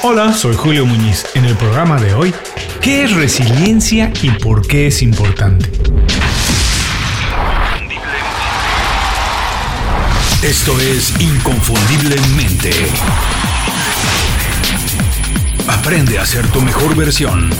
Hola, soy Julio Muñiz. En el programa de hoy, ¿qué es resiliencia y por qué es importante? Esto es Inconfundiblemente. Aprende a ser tu mejor versión.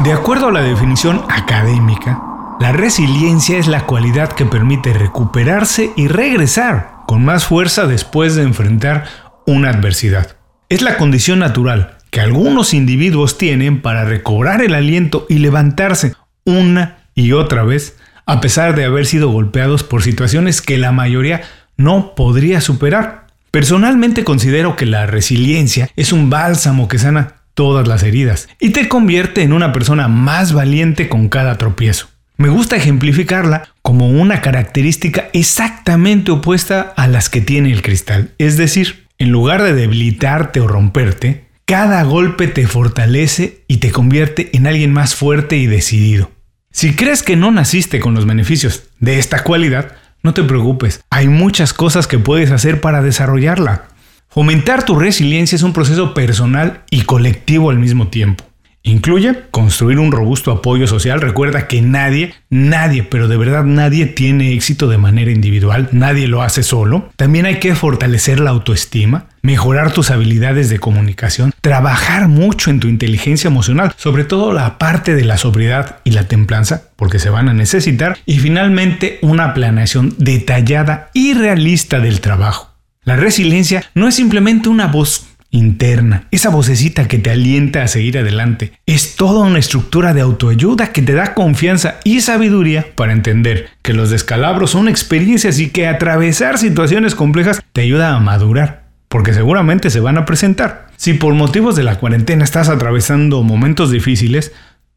De acuerdo a la definición académica, la resiliencia es la cualidad que permite recuperarse y regresar con más fuerza después de enfrentar una adversidad. Es la condición natural que algunos individuos tienen para recobrar el aliento y levantarse una y otra vez a pesar de haber sido golpeados por situaciones que la mayoría no podría superar. Personalmente considero que la resiliencia es un bálsamo que sana todas las heridas y te convierte en una persona más valiente con cada tropiezo. Me gusta ejemplificarla como una característica exactamente opuesta a las que tiene el cristal. Es decir, en lugar de debilitarte o romperte, cada golpe te fortalece y te convierte en alguien más fuerte y decidido. Si crees que no naciste con los beneficios de esta cualidad, no te preocupes, hay muchas cosas que puedes hacer para desarrollarla. Fomentar tu resiliencia es un proceso personal y colectivo al mismo tiempo. Incluye construir un robusto apoyo social. Recuerda que nadie, nadie, pero de verdad nadie tiene éxito de manera individual, nadie lo hace solo. También hay que fortalecer la autoestima, mejorar tus habilidades de comunicación, trabajar mucho en tu inteligencia emocional, sobre todo la parte de la sobriedad y la templanza, porque se van a necesitar, y finalmente una planeación detallada y realista del trabajo. La resiliencia no es simplemente una voz interna, esa vocecita que te alienta a seguir adelante. Es toda una estructura de autoayuda que te da confianza y sabiduría para entender que los descalabros son experiencias y que atravesar situaciones complejas te ayuda a madurar, porque seguramente se van a presentar. Si por motivos de la cuarentena estás atravesando momentos difíciles,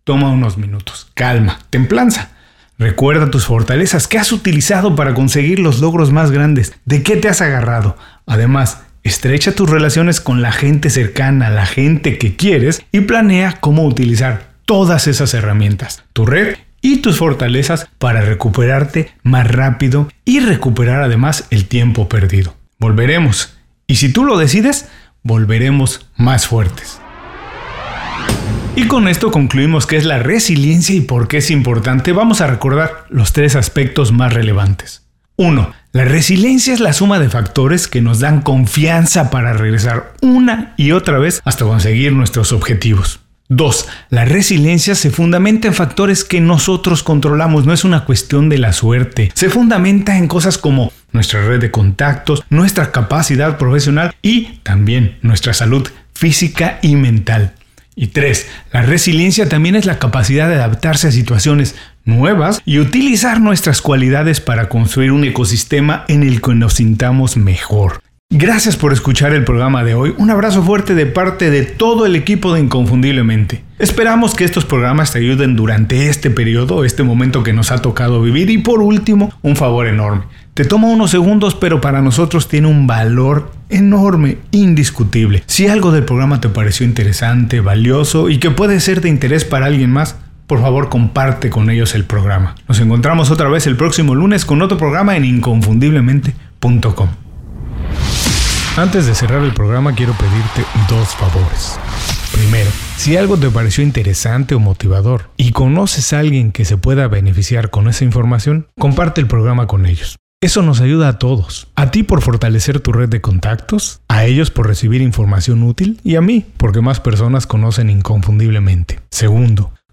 toma unos minutos, calma, templanza. Recuerda tus fortalezas que has utilizado para conseguir los logros más grandes, de qué te has agarrado. Además, Estrecha tus relaciones con la gente cercana, la gente que quieres y planea cómo utilizar todas esas herramientas, tu red y tus fortalezas para recuperarte más rápido y recuperar además el tiempo perdido. Volveremos. Y si tú lo decides, volveremos más fuertes. Y con esto concluimos qué es la resiliencia y por qué es importante. Vamos a recordar los tres aspectos más relevantes. 1. La resiliencia es la suma de factores que nos dan confianza para regresar una y otra vez hasta conseguir nuestros objetivos. 2. La resiliencia se fundamenta en factores que nosotros controlamos, no es una cuestión de la suerte. Se fundamenta en cosas como nuestra red de contactos, nuestra capacidad profesional y también nuestra salud física y mental. Y 3. La resiliencia también es la capacidad de adaptarse a situaciones nuevas y utilizar nuestras cualidades para construir un ecosistema en el que nos sintamos mejor. Gracias por escuchar el programa de hoy. Un abrazo fuerte de parte de todo el equipo de Inconfundiblemente. Esperamos que estos programas te ayuden durante este periodo, este momento que nos ha tocado vivir. Y por último, un favor enorme. Te toma unos segundos, pero para nosotros tiene un valor enorme, indiscutible. Si algo del programa te pareció interesante, valioso y que puede ser de interés para alguien más, por favor comparte con ellos el programa. Nos encontramos otra vez el próximo lunes con otro programa en inconfundiblemente.com. Antes de cerrar el programa quiero pedirte dos favores. Primero, si algo te pareció interesante o motivador y conoces a alguien que se pueda beneficiar con esa información, comparte el programa con ellos. Eso nos ayuda a todos. A ti por fortalecer tu red de contactos, a ellos por recibir información útil y a mí porque más personas conocen inconfundiblemente. Segundo,